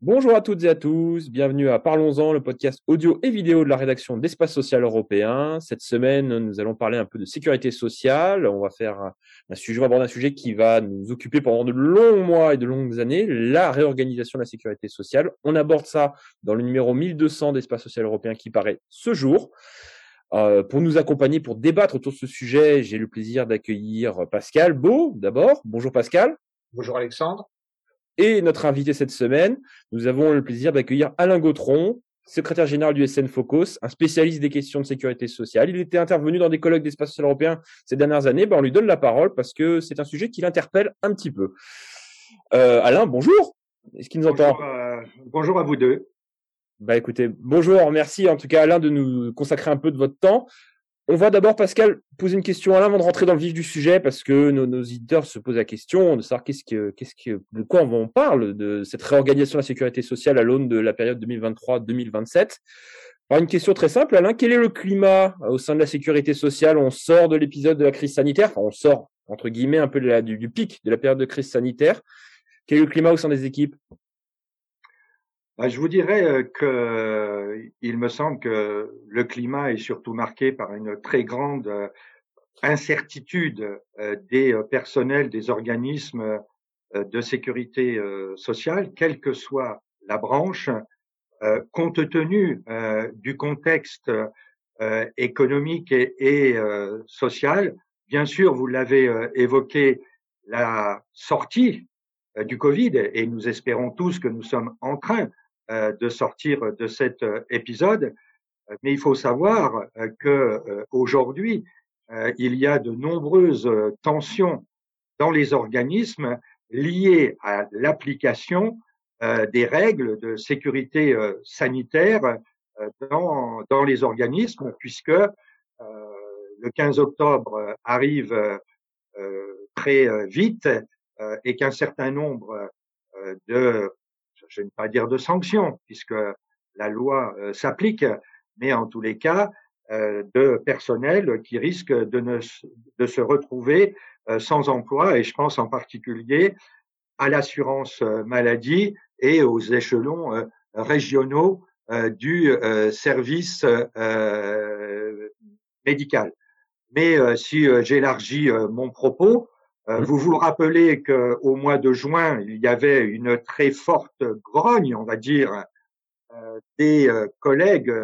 Bonjour à toutes et à tous, bienvenue à Parlons-en, le podcast audio et vidéo de la rédaction d'Espace Social Européen. Cette semaine, nous allons parler un peu de sécurité sociale. On va faire un sujet, on aborder un sujet qui va nous occuper pendant de longs mois et de longues années, la réorganisation de la sécurité sociale. On aborde ça dans le numéro 1200 d'Espace Social Européen qui paraît ce jour. Euh, pour nous accompagner, pour débattre autour de ce sujet, j'ai le plaisir d'accueillir Pascal Beau, d'abord. Bonjour Pascal. Bonjour Alexandre. Et notre invité cette semaine, nous avons le plaisir d'accueillir Alain Gautron, secrétaire général du SN Focus, un spécialiste des questions de sécurité sociale. Il était intervenu dans des colloques d'espace social européen ces dernières années. Ben, on lui donne la parole parce que c'est un sujet qui l'interpelle un petit peu. Euh, Alain, bonjour. Est-ce qu'il nous entend? Euh, Bonjour à vous deux. Bah écoutez, bonjour, merci en tout cas Alain de nous consacrer un peu de votre temps. On va d'abord, Pascal, poser une question Alain avant de rentrer dans le vif du sujet, parce que nos, nos éditeurs se posent la question de savoir qu'est-ce que, qu'est-ce que, de quoi on parle de cette réorganisation de la sécurité sociale à l'aune de la période 2023-2027. Alors une question très simple, Alain, quel est le climat au sein de la sécurité sociale? On sort de l'épisode de la crise sanitaire, on sort entre guillemets un peu de la, du, pic de la période de crise sanitaire. Quel est le climat au sein des équipes? Je vous dirais euh, que il me semble que le climat est surtout marqué par une très grande euh, incertitude euh, des personnels des organismes de sécurité sociale, quelle que soit la branche, compte tenu du contexte économique et, social. Bien sûr, vous l'avez évoqué, la sortie du Covid, et nous espérons tous que nous sommes en train euh, de sortir de cet euh, épisode. Mais il faut savoir euh, que aujourd'hui, il y a de nombreuses tensions dans les organismes liées à l'application des règles de sécurité sanitaire dans, dans les organismes, puisque le 15 octobre arrive très vite et qu'un certain nombre de je ne vais pas dire de sanctions, puisque la loi euh, s'applique, mais en tous les cas, euh, de personnel qui risque de, ne, de se retrouver euh, sans emploi, et je pense en particulier à l'assurance maladie et aux échelons régionaux du service médical. Mais si j'élargis mon propos, euh, vous vous rappelez qu'au mois de juin, il y avait une très forte grogne, on va dire, euh, des euh, collègues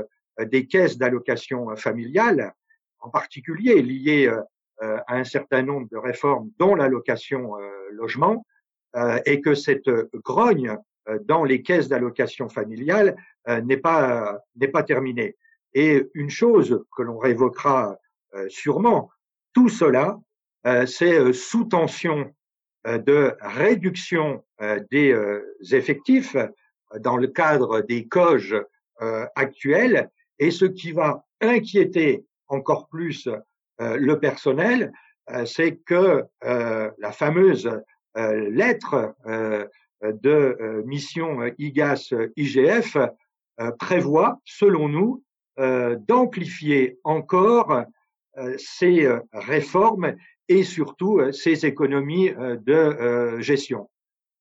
des caisses d'allocation familiale, en particulier liées à un certain nombre de réformes, dont l'allocation logement, et que cette grogne dans les caisses d'allocation familiale n'est pas n'est pas terminée. Et une chose que l'on révoquera sûrement, tout cela c'est euh, sous tension euh, de réduction des effectifs dans le cadre des coges actuels et ce qui va inquiéter encore plus le personnel, c'est que la fameuse lettre de mission IGAS-IGF prévoit, selon nous, d'amplifier encore ces réformes et surtout euh, ces économies euh, de euh, gestion.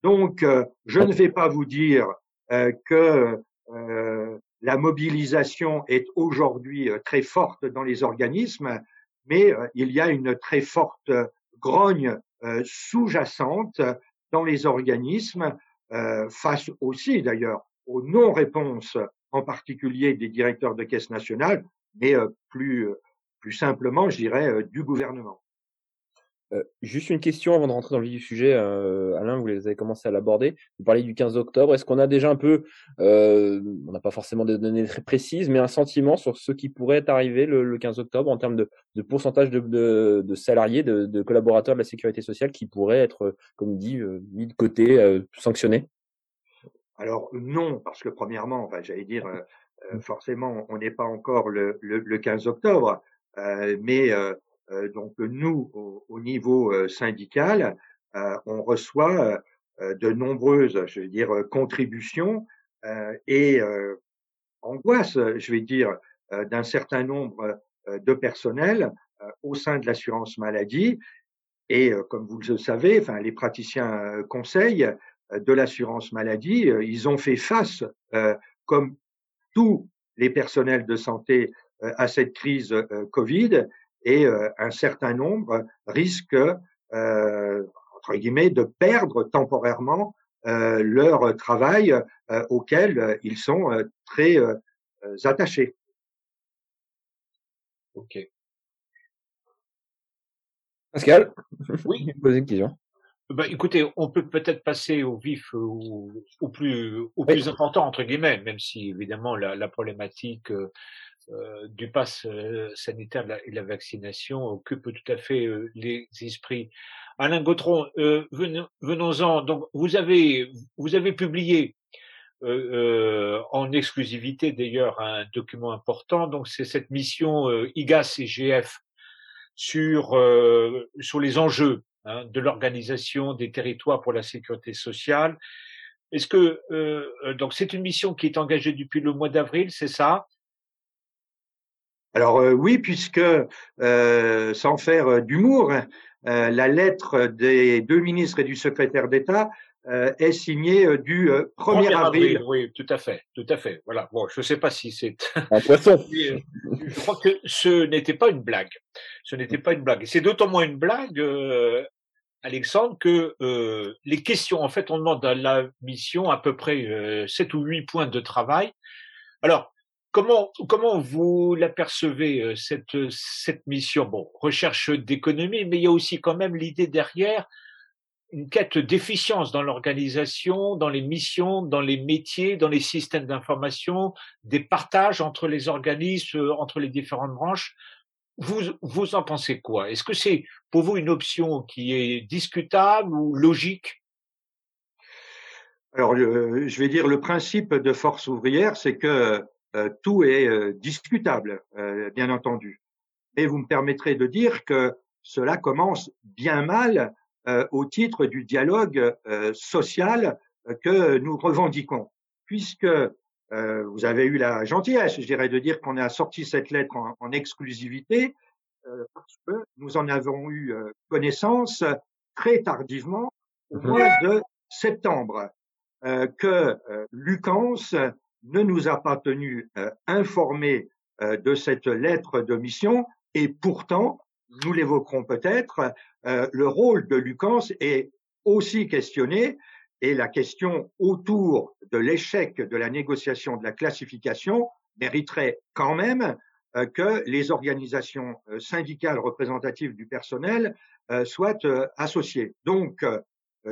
Donc, je ne vais pas vous dire que la mobilisation est aujourd'hui très forte dans les organismes, mais il y a une très forte grogne sous-jacente dans les organismes, face aussi d'ailleurs aux non-réponses, en particulier des directeurs de caisse nationale, mais plus, plus simplement, je dirais, du gouvernement. Euh, juste une question avant de rentrer dans le vif du sujet, euh, Alain, vous avez commencé à l'aborder. Vous parlez du 15 octobre. Est-ce qu'on a déjà un peu, euh, on n'a pas forcément des données très précises, mais un sentiment sur ce qui pourrait arriver le, le 15 octobre en termes de, de pourcentage de, de, de salariés, de, collaborateurs de la sécurité sociale qui pourraient être, comme dit, mis de côté, sanctionnés? Alors non, parce que premièrement, enfin, j'allais dire, forcément, on n'est pas encore le, le, le 15 octobre, mais donc nous, au, niveau euh, syndical, euh, on reçoit de nombreuses, je veux dire, contributions et angoisse, je vais dire, d'un certain nombre de personnel au sein de l'assurance maladie. Et comme vous le savez, enfin, les praticiens conseils de l'assurance maladie, ils ont fait face, comme tous les personnels de santé, à cette crise Covid, et un certain nombre risquent, entre guillemets, de perdre temporairement leur travail auquel ils sont très attachés. Ok. Pascal? Oui. Poser une question. Bah, écoutez, on peut peut-être passer au vif, au, au plus, au plus important entre guillemets, même si évidemment la, la problématique euh, du pass euh, sanitaire et la vaccination occupe tout à fait euh, les esprits. Alain Gautron, venons-en. Donc, vous avez, vous avez publié en exclusivité d'ailleurs un document important. Donc, c'est cette mission IGAS et GF sur sur les enjeux Hein, de l'organisation des territoires pour la sécurité sociale. Est-ce que donc c'est une mission qui est engagée depuis le mois d'avril, c'est ça? Alors euh, oui, puisque sans faire d'humour, la lettre des deux ministres et du secrétaire d'État euh, est signé euh, du 1er, euh, avril. Oui, tout à fait, tout à fait. Voilà. Bon, je ne sais pas si c'est. Un poisson. je crois que ce n'était pas une blague. Ce n'était pas une blague. C'est d'autant moins une blague, Alexandre, que les questions. En fait, on demande à la mission à peu près sept ou huit points de travail. Alors, comment comment vous l'apercevez cette cette mission? Bon, recherche d'économie, mais il y a aussi quand même l'idée derrière une quête d'efficience dans l'organisation, dans les missions, dans les métiers, dans les systèmes d'information, des partages entre les organismes, euh, entre les différentes branches. Vous, vous en pensez quoi? Est-ce que c'est pour vous une option qui est discutable ou logique? Alors, je vais dire le principe de force ouvrière, c'est que euh, tout est euh, discutable, bien entendu. Et vous me permettrez de dire que cela commence bien mal euh, au titre du dialogue euh, social euh, que nous revendiquons, puisque vous avez eu la gentillesse, je dirais, de dire qu'on a sorti cette lettre en, exclusivité, parce que nous en avons eu connaissance très tardivement au mhm. mois de septembre, que Lucans ne nous a pas tenus informés de cette lettre de mission, et pourtant, nous l'évoquerons peut-être, euh, le rôle de Lucans est aussi questionné et la question autour de l'échec de la négociation de la classification mériterait quand même euh, que les organisations euh, syndicales représentatives du personnel soient associées. Donc,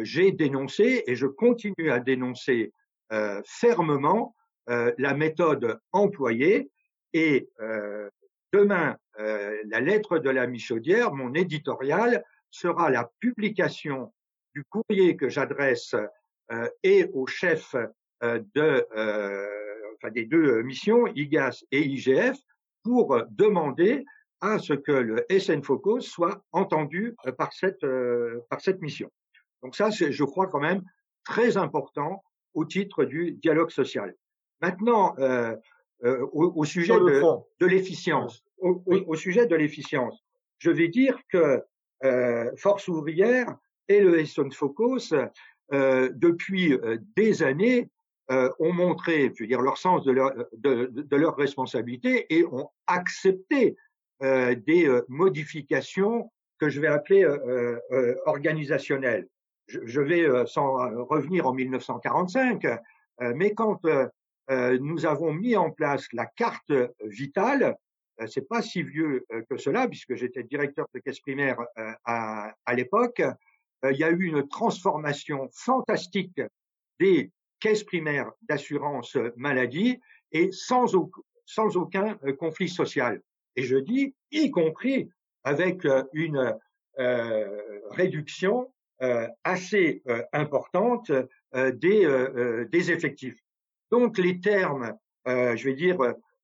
j'ai dénoncé et je continue à dénoncer fermement la méthode employée et demain, la lettre de la Michaudière, mon éditorial, sera la publication du courrier que j'adresse euh, et au chef euh, de, euh, enfin des deux missions, IGAS et IGF, pour demander à ce que le SN Focus soit entendu par cette, par cette mission. Donc ça, c'est, je crois quand même très important au titre du dialogue social. Maintenant, euh, au, au, sujet de, de l'efficience, au, au, sujet de l'efficience, je vais dire que euh, Force ouvrière et le Esson Focus, euh, depuis euh, des années, ont montré, je veux dire, leur sens de leur, de, de leur responsabilité et ont accepté des modifications que je vais appeler organisationnelles. Je, je, vais, sans revenir en 1945, mais quand nous avons mis en place la carte vitale, euh, c'est pas si vieux euh, que cela, puisque j'étais directeur de caisse primaire euh, à, l'époque. Il y a eu une transformation fantastique des caisses primaires d'assurance maladie et sans, aucun conflit social. Et je dis, y compris avec une euh, réduction euh, assez euh, importante des effectifs. Donc les termes, je vais dire,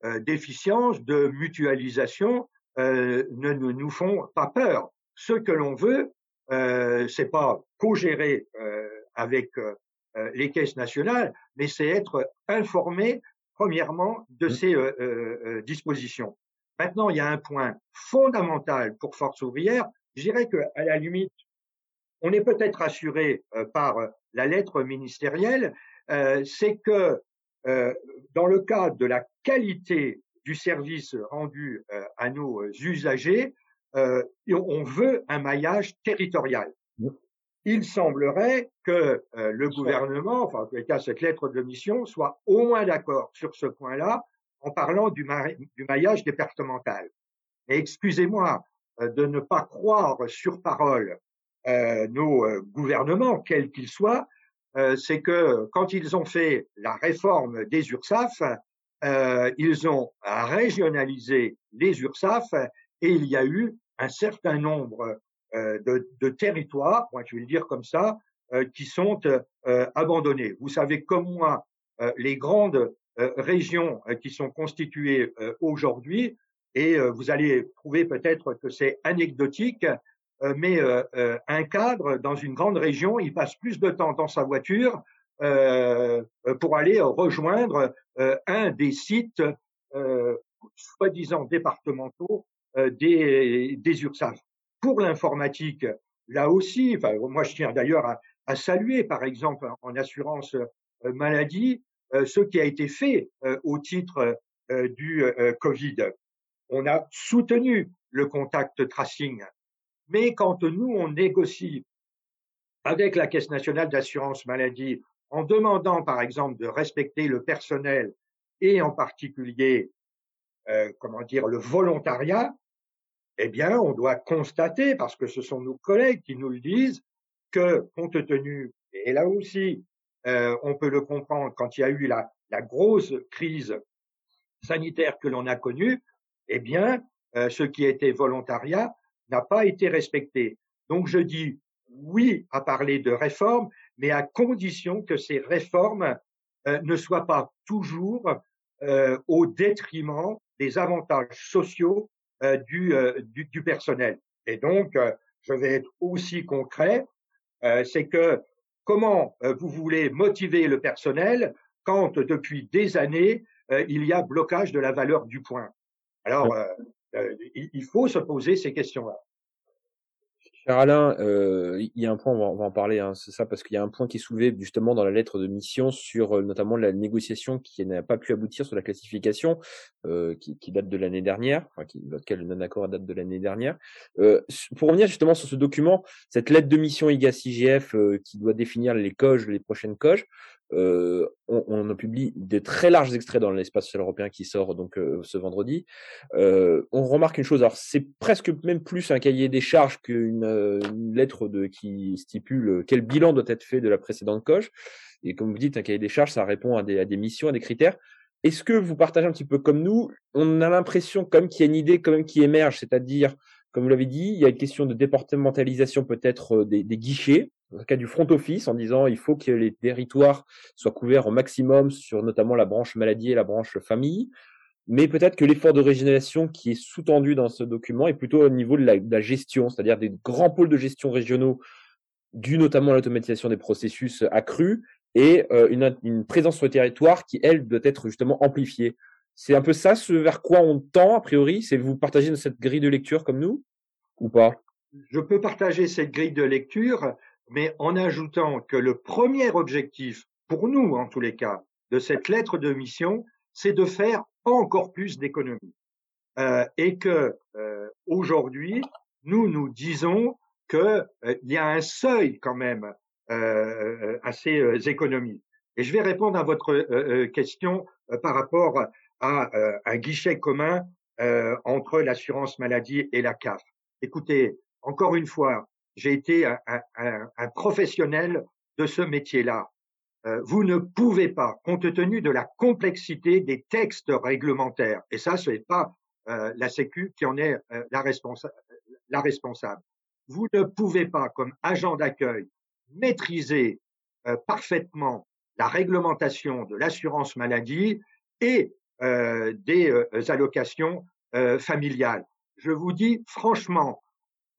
euh, d'efficience, de mutualisation euh, ne, nous font pas peur. Ce que l'on veut, euh, c'est pas co-gérer euh, avec les caisses nationales, mais c'est être informé premièrement de mmh. ces dispositions. Maintenant, il y a un point fondamental pour Force ouvrière, Je dirais que à la limite, on est peut-être rassuré par la lettre ministérielle, c'est que dans le cadre de la qualité du service rendu à nos usagers, on veut un maillage territorial. Il semblerait que le gouvernement, enfin en tout cas cette lettre de mission, soit au moins d'accord sur ce point-là en parlant du, maillage départemental. Et excusez-moi de ne pas croire sur parole nos gouvernements, quels qu'ils soient, c'est que quand ils ont fait la réforme des URSAF, ils ont régionalisé les URSAF et il y a eu un certain nombre euh, de, de, territoires, moi je vais le dire comme ça, euh, qui sont euh, abandonnés. Vous savez comme moi, les grandes régions qui sont constituées aujourd'hui, et vous allez trouver peut-être que c'est anecdotique, mais un cadre dans une grande région, il passe plus de temps dans sa voiture pour aller rejoindre un des sites soi-disant départementaux des, des URSAF pour l'informatique, là aussi, enfin, moi je tiens d'ailleurs à, saluer, par exemple, en assurance euh, maladie, euh, ce qui a été fait euh, au titre du Covid. On a soutenu le contact tracing. Mais quand nous, on négocie avec la Caisse nationale d'assurance maladie en demandant, par exemple, de respecter le personnel et en particulier, comment dire, le volontariat, eh bien, on doit constater, parce que ce sont nos collègues qui nous le disent, que compte tenu, et là aussi, euh, on peut le comprendre quand il y a eu la, grosse crise sanitaire que l'on a connue, eh bien, euh, ce qui était volontariat n'a pas été respecté. Donc, je dis oui à parler de réformes, mais à condition que ces réformes euh, ne soient pas toujours au détriment des avantages sociaux euh, euh, du, du, personnel. Et donc, euh, je vais être aussi concret, c'est que comment vous voulez motiver le personnel quand depuis des années, il y a blocage de la valeur du point? Alors, il faut se poser ces questions-là. Cher Alain, euh, il y a un point, on va, en parler, hein, c'est ça, parce qu'il y a un point qui est soulevé justement dans la lettre de mission sur euh, notamment la négociation qui n'a pas pu aboutir sur la classification, euh, qui, date de l'année dernière, enfin, qui, dans lequel le non-accord date de l'année dernière. Euh, pour revenir justement sur ce document, cette lettre de mission IGAS-IGF euh, qui doit définir les coges, les prochaines coges, euh, on, on, a publié de très larges extraits dans l'espace social européen qui sort donc euh, ce vendredi. Euh, on remarque une chose, alors c'est presque même plus un cahier des charges qu'une une lettre de, qui stipule quel bilan doit être fait de la précédente coche. Et comme vous dites, un cahier des charges, ça répond à des, à des missions, à des critères. Est-ce que vous partagez un petit peu comme nous On a l'impression comme qu'il y a une idée quand même qui émerge, c'est-à-dire, comme vous l'avez dit, il y a une question de départementalisation peut-être des, des guichets dans le cas du front office, en disant il faut que les territoires soient couverts au maximum sur notamment la branche maladie et la branche famille. Mais peut-être que l'effort de régionalisation qui est sous-tendu dans ce document est plutôt au niveau de la, gestion, c'est-à-dire des grands pôles de gestion régionaux, dû notamment à l'automatisation des processus accrus et euh, une, une, présence sur le territoire qui, elle, doit être justement amplifiée. C'est un peu ça ce vers quoi on tend, a priori C'est vous partagez cette grille de lecture comme nous ou pas? Je peux partager cette grille de lecture mais en ajoutant que le premier objectif, pour nous en tous les cas, de cette lettre de mission, c'est de faire encore plus d'économies. Euh, et que euh, aujourd'hui, nous nous disons qu'il euh, y a un seuil quand même euh, à ces euh, économies. Et je vais répondre à votre question par rapport à un guichet commun entre l'assurance maladie et la CAF. Écoutez, encore une fois, j'ai été un, un, un, professionnel de ce métier-là. Euh, vous ne pouvez pas, compte tenu de la complexité des textes réglementaires, et ça, ce n'est pas euh, la Sécu qui en est euh, la, responsa la responsable, vous ne pouvez pas, comme agent d'accueil, maîtriser euh, parfaitement la réglementation de l'assurance maladie et des allocations familiales. Je vous dis franchement,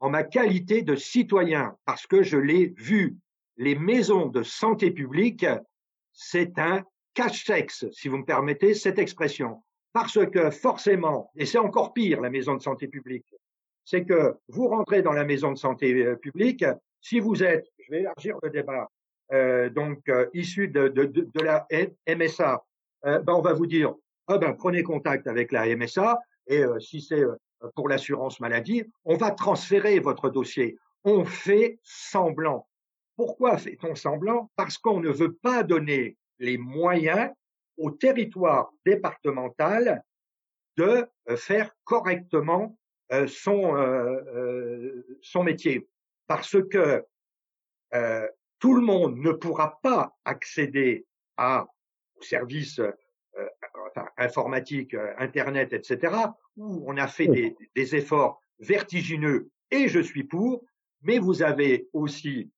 en ma qualité de citoyen, parce que je l'ai vu, les maisons de santé publique, c'est un cache-sexe, si vous me permettez cette expression. Parce que forcément, et c'est encore pire la maison de santé publique, c'est que vous rentrez dans la maison de santé publique, si vous êtes, je vais élargir le débat, donc issu de, de, de, la MSA, ben on va vous dire, ah ben prenez contact avec la MSA et si c'est pour l'assurance maladie, on va transférer votre dossier. On fait semblant. Pourquoi fait-on semblant? Parce qu'on ne veut pas donner les moyens au territoire départemental de euh, faire correctement euh, son, euh, son métier. Parce que tout le monde ne pourra pas accéder à services enfin, informatiques, Internet, etc., où on a fait des, des efforts vertigineux, et je suis pour, mais vous avez aussi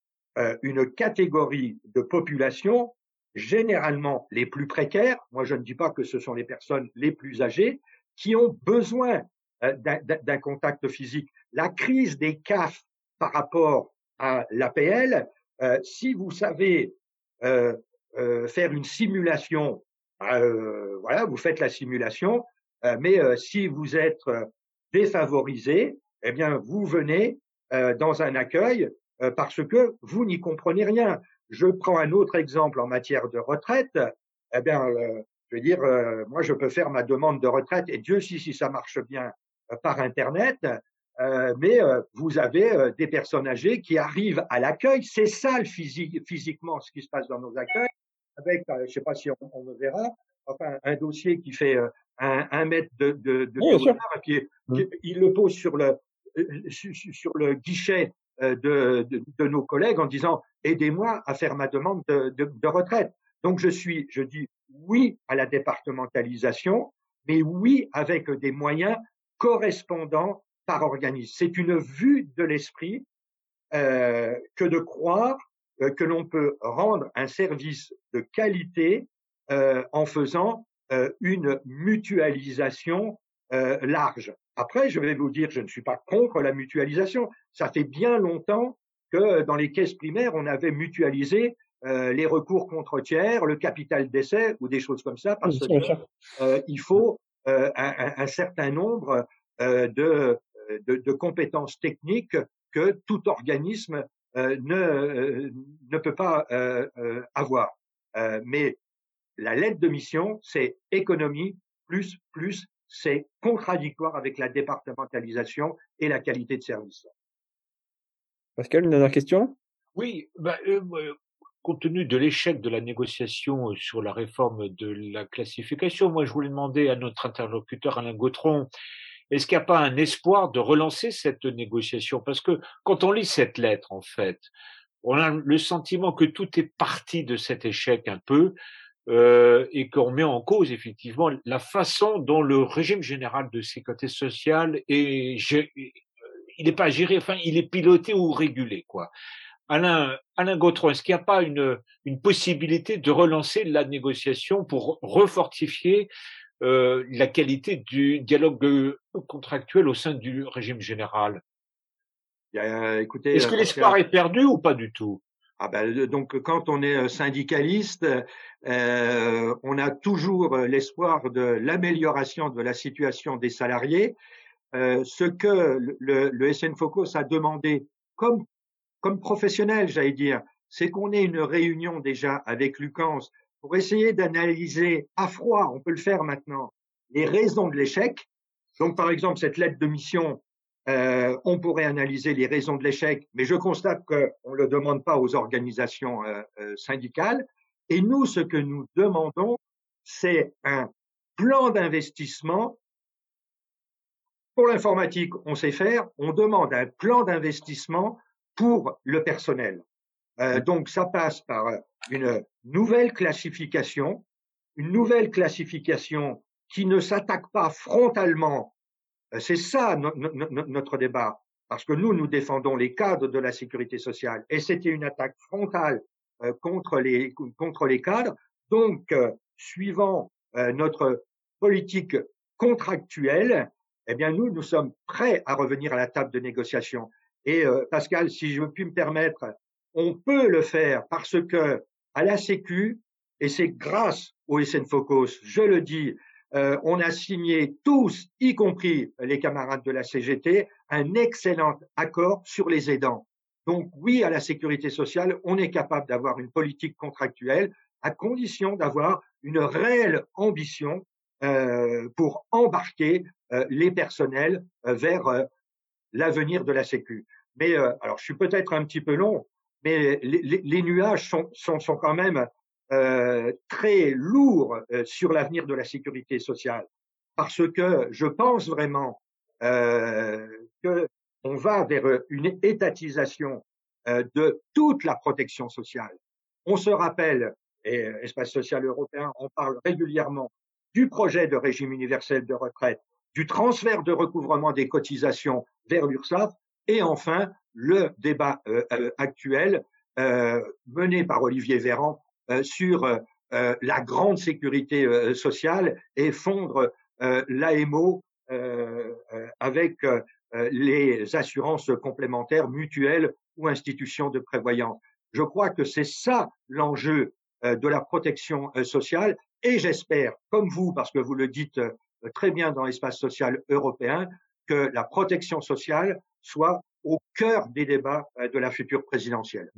une catégorie de population, généralement les plus précaires, moi je ne dis pas que ce sont les personnes les plus âgées, qui ont besoin euh, d'un contact physique. La crise des CAF par rapport à l'APL, euh, si vous savez euh, faire une simulation, voilà, vous faites la simulation, mais si vous êtes défavorisé, eh bien, vous venez dans un accueil parce que vous n'y comprenez rien. Je prends un autre exemple en matière de retraite. Eh bien, je veux dire, euh, moi, je peux faire ma demande de retraite et Dieu sait si ça marche bien euh, par Internet. Euh, mais vous avez des personnes âgées qui arrivent à l'accueil. C'est ça physiquement ce qui se passe dans nos accueils. Avec, je sais pas si on, on, le verra, enfin un dossier qui fait un, un, mètre de, de, de oui, et mmh. il le pose sur le sur le guichet de, de, de, nos collègues en disant aidez-moi à faire ma demande de, de, retraite. Donc je suis, je dis oui à la départementalisation, mais oui avec des moyens correspondants par organisme. C'est une vue de l'esprit euh, que de croire euh, que l'on peut rendre un service de qualité euh, en faisant euh, une mutualisation euh, large. Après, je vais vous dire, je ne suis pas contre la mutualisation. Ça fait bien longtemps que dans les caisses primaires, on avait mutualisé euh, les recours contre tiers, le capital d'essai ou des choses comme ça, parce qu'il euh, faut euh, un, un, certain nombre euh, de, de, de, compétences techniques que tout organisme euh, ne, ne peut pas avoir. mais la lettre de mission, c'est économie plus plus, c'est contradictoire avec la départementalisation et la qualité de service. Pascal, une dernière question? Oui, bah, compte tenu de l'échec de la négociation euh, sur la réforme de la classification, moi je voulais demander à notre interlocuteur Alain Gautron, est-ce qu'il n'y a pas un espoir de relancer cette négociation? Parce que quand on lit cette lettre, en fait, on a le sentiment que tout est parti de cet échec un peu euh, et qu'on met en cause effectivement la façon dont le régime général de sécurité sociale est, il n'est pas géré, enfin il est piloté ou régulé quoi. Alain, Alain Gautron, est-ce qu'il n'y a pas une, une, possibilité de relancer la négociation pour refortifier euh, la qualité du dialogue euh, contractuel au sein du régime général? Écoutez, Est-ce que l'espoir est perdu ou pas du tout? Ah ben, donc quand on est syndicaliste, euh, on a toujours l'espoir de l'amélioration de la situation des salariés. Euh, ce que le, le SN Focus a demandé, comme comme professionnel, j'allais dire, c'est qu'on ait une réunion déjà avec Lucans pour essayer d'analyser à froid, on peut le faire maintenant, les raisons de l'échec. Donc, par exemple, cette lettre de mission, euh, on pourrait analyser les raisons de l'échec, mais je constate qu'on ne le demande pas aux organisations euh, euh, syndicales. Et nous, ce que nous demandons, c'est un plan d'investissement. Pour l'informatique, on sait faire. On demande un plan d'investissement pour le personnel. Euh, donc ça passe par une nouvelle classification, une nouvelle classification qui ne s'attaque pas frontalement. Euh, c'est ça notre débat, parce que nous, nous défendons les cadres de la sécurité sociale, et c'était une attaque frontale euh, contre les contre les cadres. Donc, euh, suivant notre politique contractuelle, eh bien nous, nous sommes prêts à revenir à la table de négociation. Et Pascal, si je puis me permettre, on peut le faire parce que à la Sécu, et c'est grâce au SN Focus, je le dis, euh, on a signé tous, y compris les camarades de la CGT, un excellent accord sur les aidants. Donc oui, à la sécurité sociale, on est capable d'avoir une politique contractuelle à condition d'avoir une réelle ambition euh, pour embarquer euh, les personnels euh, vers l'avenir de la Sécu. Mais alors, je suis peut-être un petit peu long, mais les, les nuages sont, sont, sont, quand même très lourds sur l'avenir de la sécurité sociale, parce que je pense vraiment que on va vers une étatisation de toute la protection sociale. On se rappelle, et Espace social européen en parle régulièrement, du projet de régime universel de retraite, du transfert de recouvrement des cotisations vers l'URSSAF, et enfin le débat euh, euh, actuel euh, mené par Olivier Véran sur la grande sécurité sociale et fondre l'AMO avec les assurances complémentaires mutuelles ou institutions de prévoyance. Je crois que c'est ça l'enjeu de la protection sociale et j'espère, comme vous, parce que vous le dites euh, très bien dans l'espace social européen, que la protection sociale soit au cœur des débats euh, de la future présidentielle.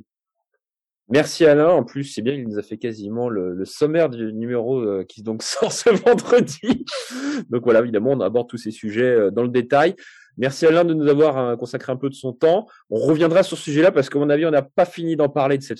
Merci Alain. En plus, c'est bien, il nous a fait quasiment le, sommaire du numéro euh, qui donc sort ce vendredi. Donc voilà, évidemment, on aborde tous ces sujets dans le détail. Merci Alain de nous avoir euh, consacré un peu de son temps. On reviendra sur ce sujet-là parce qu'à mon avis, on n'a pas fini d'en parler de cette,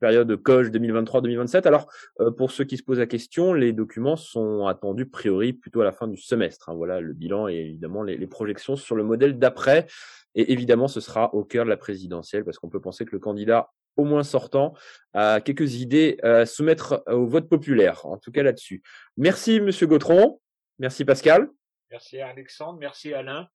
période de coche 2023-2027. Alors, euh, pour ceux qui se posent la question, les documents sont attendus priori plutôt à la fin du semestre. Hein. Voilà le bilan et évidemment les projections sur le modèle d'après. Et évidemment, ce sera au cœur de la présidentielle parce qu'on peut penser que le candidat au moins sortant, a quelques idées à soumettre au vote populaire, en tout cas là-dessus. Merci Monsieur Gautron, merci Pascal. Merci Alexandre, merci Alain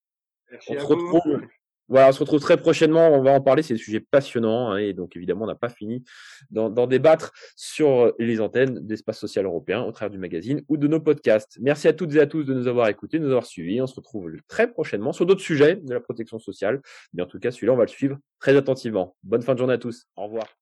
on se retrouve. Voilà, on se retrouve très prochainement. On va en parler. C'est des sujets passionnants. Hein, et donc, évidemment, on n'a pas fini d'en débattre sur les antennes d'Espace Social Européen au travers du magazine ou de nos podcasts. Merci à toutes et à tous de nous avoir écoutés, de nous avoir suivis. On se retrouve très prochainement sur d'autres sujets de la protection sociale. Mais en tout cas, celui-là, on va le suivre très attentivement. Bonne fin de journée à tous. Au revoir.